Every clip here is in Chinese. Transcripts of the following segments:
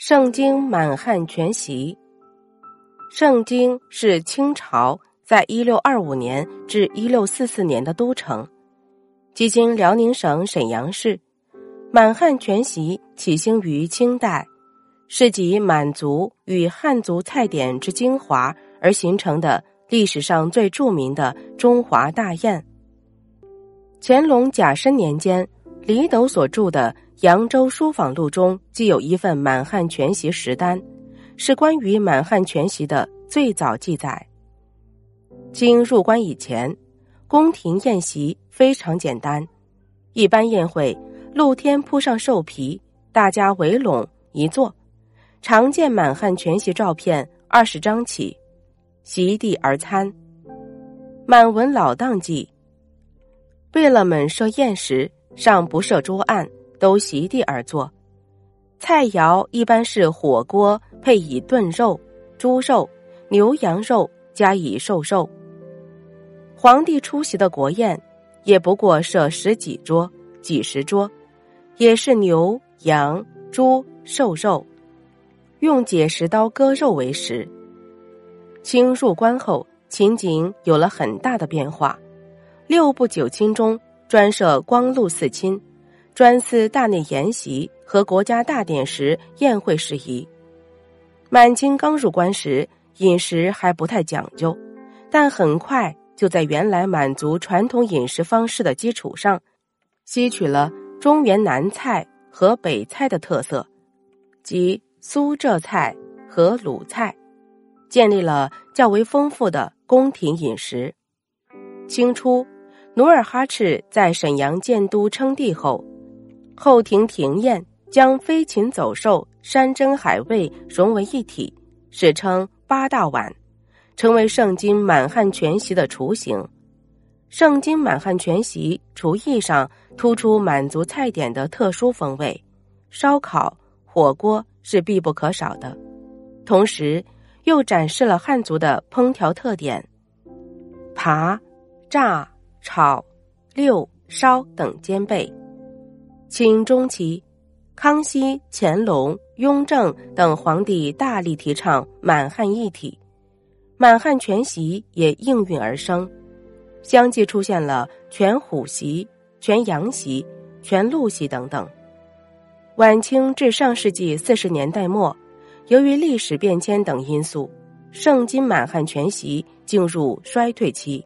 盛京满汉全席。盛京是清朝在一六二五年至一六四四年的都城，即今辽宁省沈阳市。满汉全席起兴于清代，是集满族与汉族菜点之精华而形成的历史上最著名的中华大宴。乾隆甲申年间，李斗所著的《扬州书坊录》中，既有一份满汉全席食单，是关于满汉全席的最早记载。经入关以前，宫廷宴席非常简单，一般宴会。露天铺上兽皮，大家围拢一坐，常见满汉全席照片二十张起，席地而餐。满文老当记：为了们设宴时，尚不设桌案，都席地而坐。菜肴一般是火锅配以炖肉、猪肉、牛羊肉，加以瘦肉。皇帝出席的国宴，也不过设十几桌、几十桌。也是牛、羊、猪瘦肉，用解石刀割肉为食。清入关后，情景有了很大的变化。六部九卿中专设光禄四卿，专司大内筵席和国家大典时宴会事宜。满清刚入关时，饮食还不太讲究，但很快就在原来满族传统饮食方式的基础上，吸取了。中原南菜和北菜的特色，即苏浙菜和鲁菜，建立了较为丰富的宫廷饮食。清初，努尔哈赤在沈阳建都称帝后，后庭庭宴将飞禽走兽、山珍海味融为一体，史称八大碗，成为盛京满汉全席的雏形。盛京满汉全席厨艺上突出满族菜点的特殊风味，烧烤、火锅是必不可少的，同时又展示了汉族的烹调特点，扒、炸、炒、溜、烧等兼备。清中期，康熙、乾隆、雍正等皇帝大力提倡满汉一体，满汉全席也应运而生。相继出现了全虎席、全羊席、全鹿席等等。晚清至上世纪四十年代末，由于历史变迁等因素，盛京满汉全席进入衰退期。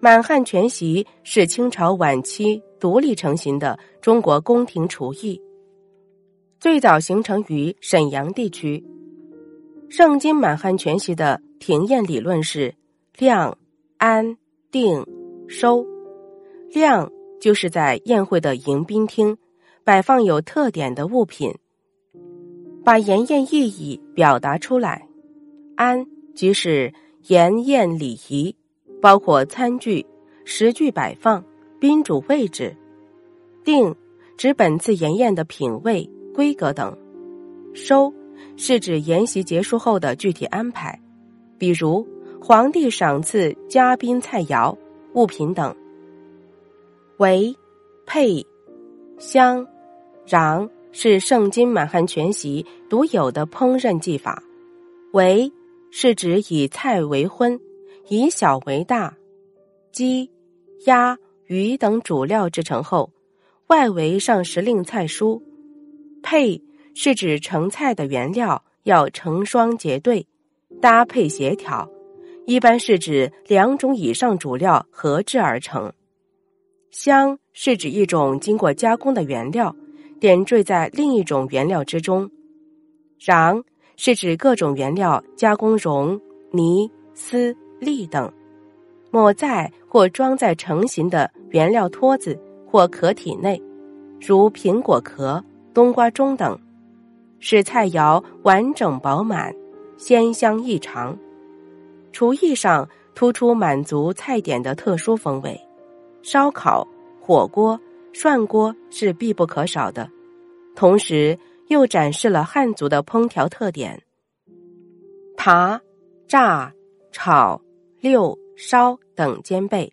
满汉全席是清朝晚期独立成型的中国宫廷厨艺，最早形成于沈阳地区。盛京满汉全席的廷宴理论是量、安。定收量，就是在宴会的迎宾厅摆放有特点的物品，把筵宴意义表达出来。安，即是筵宴礼仪，包括餐具、食具摆放、宾主位置。定，指本次筵宴的品味、规格等。收，是指筵席结束后的具体安排，比如。皇帝赏赐嘉宾菜肴、物品等。为配香瓤是盛京满汉全席独有的烹饪技法。为是指以菜为荤，以小为大，鸡、鸭、鱼等主料制成后，外围上时令菜蔬。配是指成菜的原料要成双结对，搭配协调。一般是指两种以上主料合制而成，香是指一种经过加工的原料点缀在另一种原料之中，瓤是指各种原料加工绒、泥、丝、粒等，抹在或装在成型的原料托子或壳体内，如苹果壳、冬瓜盅等，使菜肴完整饱满，鲜香异常。厨艺上突出满足菜点的特殊风味，烧烤、火锅、涮锅是必不可少的，同时又展示了汉族的烹调特点。扒、炸、炒、溜、烧等兼备。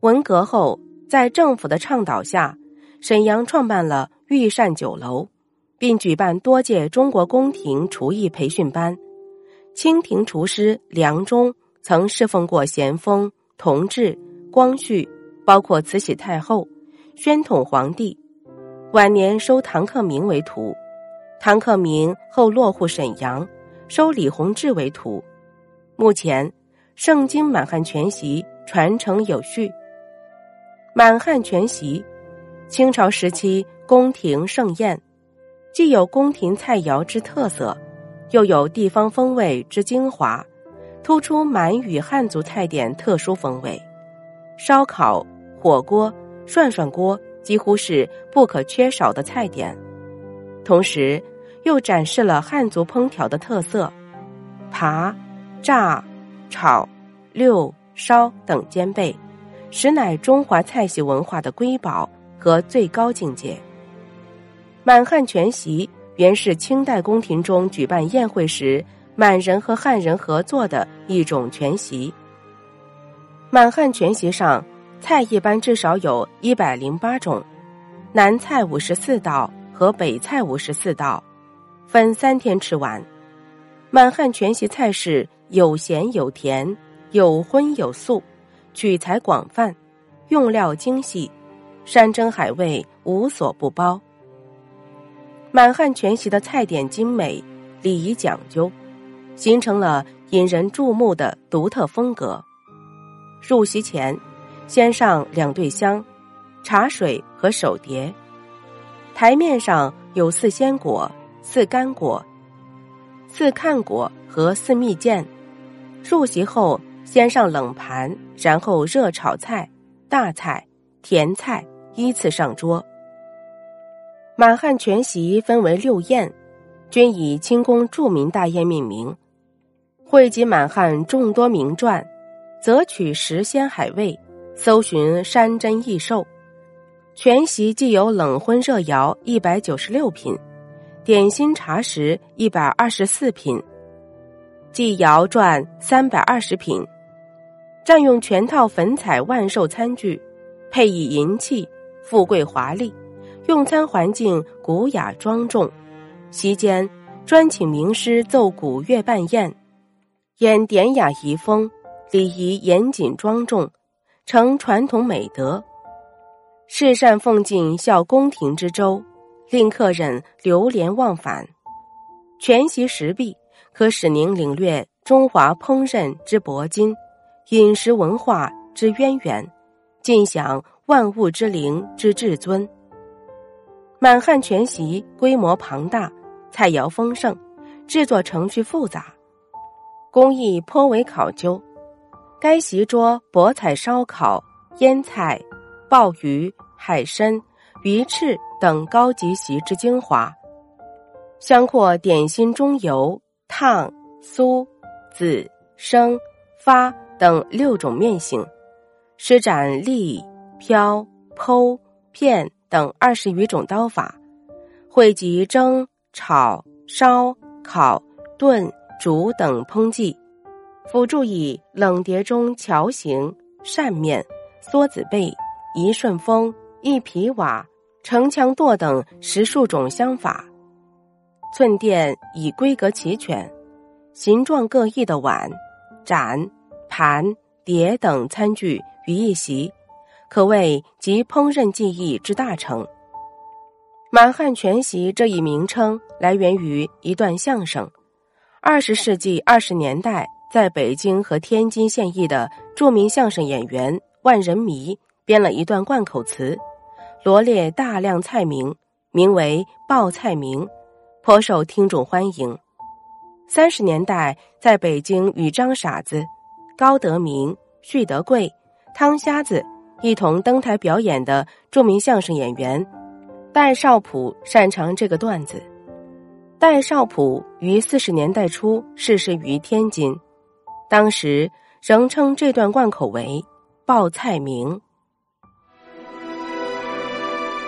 文革后，在政府的倡导下，沈阳创办了御膳酒楼，并举办多届中国宫廷厨艺培训班。清廷厨师梁中曾侍奉过咸丰、同治、光绪，包括慈禧太后、宣统皇帝。晚年收唐克明为徒，唐克明后落户沈阳，收李洪志为徒。目前，盛京满汉全席传承有序。满汉全席，清朝时期宫廷盛宴，既有宫廷菜肴之特色，又有地方风味之精华，突出满语汉族菜点特殊风味。烧烤、火锅、涮涮锅。几乎是不可缺少的菜点，同时又展示了汉族烹调的特色，扒、炸、炒、溜、烧等兼备，实乃中华菜系文化的瑰宝和最高境界。满汉全席原是清代宫廷中举办宴会时满人和汉人合作的一种全席。满汉全席上。菜一般至少有一百零八种，南菜五十四道和北菜五十四道，分三天吃完。满汉全席菜式有咸有甜，有荤有素，取材广泛，用料精细，山珍海味无所不包。满汉全席的菜点精美，礼仪讲究，形成了引人注目的独特风格。入席前。先上两对香、茶水和手碟，台面上有四鲜果、四干果、四看果和四蜜饯。入席后，先上冷盘，然后热炒菜、大菜、甜菜依次上桌。满汉全席分为六宴，均以清宫著名大宴命名，汇集满汉众多名传，择取食鲜海味。搜寻山珍异兽，全席既有冷荤热肴一百九十六品，点心茶食一百二十四品，祭肴馔三百二十品，占用全套粉彩万寿餐具，配以银器，富贵华丽，用餐环境古雅庄重。席间专请名师奏古乐伴宴，演典雅遗风，礼仪严谨庄重。成传统美德，侍善奉敬，效宫廷之周，令客人流连忘返。全席食毕，可使您领略中华烹饪之博金，饮食文化之渊源，尽享万物之灵之至尊。满汉全席规模庞大，菜肴丰盛，制作程序复杂，工艺颇为考究。该席桌博采烧烤、腌菜、鲍鱼、海参、鱼翅等高级席之精华，相阔点心中油、烫、酥、紫、生、发等六种面型，施展立、飘、剖、片等二十余种刀法，汇集蒸、炒、烧、烤、炖、煮等烹技。辅助以冷碟中桥形、扇面、梭子背、一顺风、一皮瓦、城墙垛等十数种香法，寸垫以规格齐全、形状各异的碗、盏、盘、碟等餐具于一席，可谓集烹饪技艺之大成。满汉全席这一名称来源于一段相声，二十世纪二十年代。在北京和天津现役的著名相声演员万人迷编了一段贯口词，罗列大量菜名，名为“报菜名”，颇受听众欢迎。三十年代，在北京与张傻子、高德明、徐德贵、汤瞎子一同登台表演的著名相声演员戴少普擅长这个段子。戴少普于四十年代初逝世于天津。当时仍称这段贯口为“报菜名”。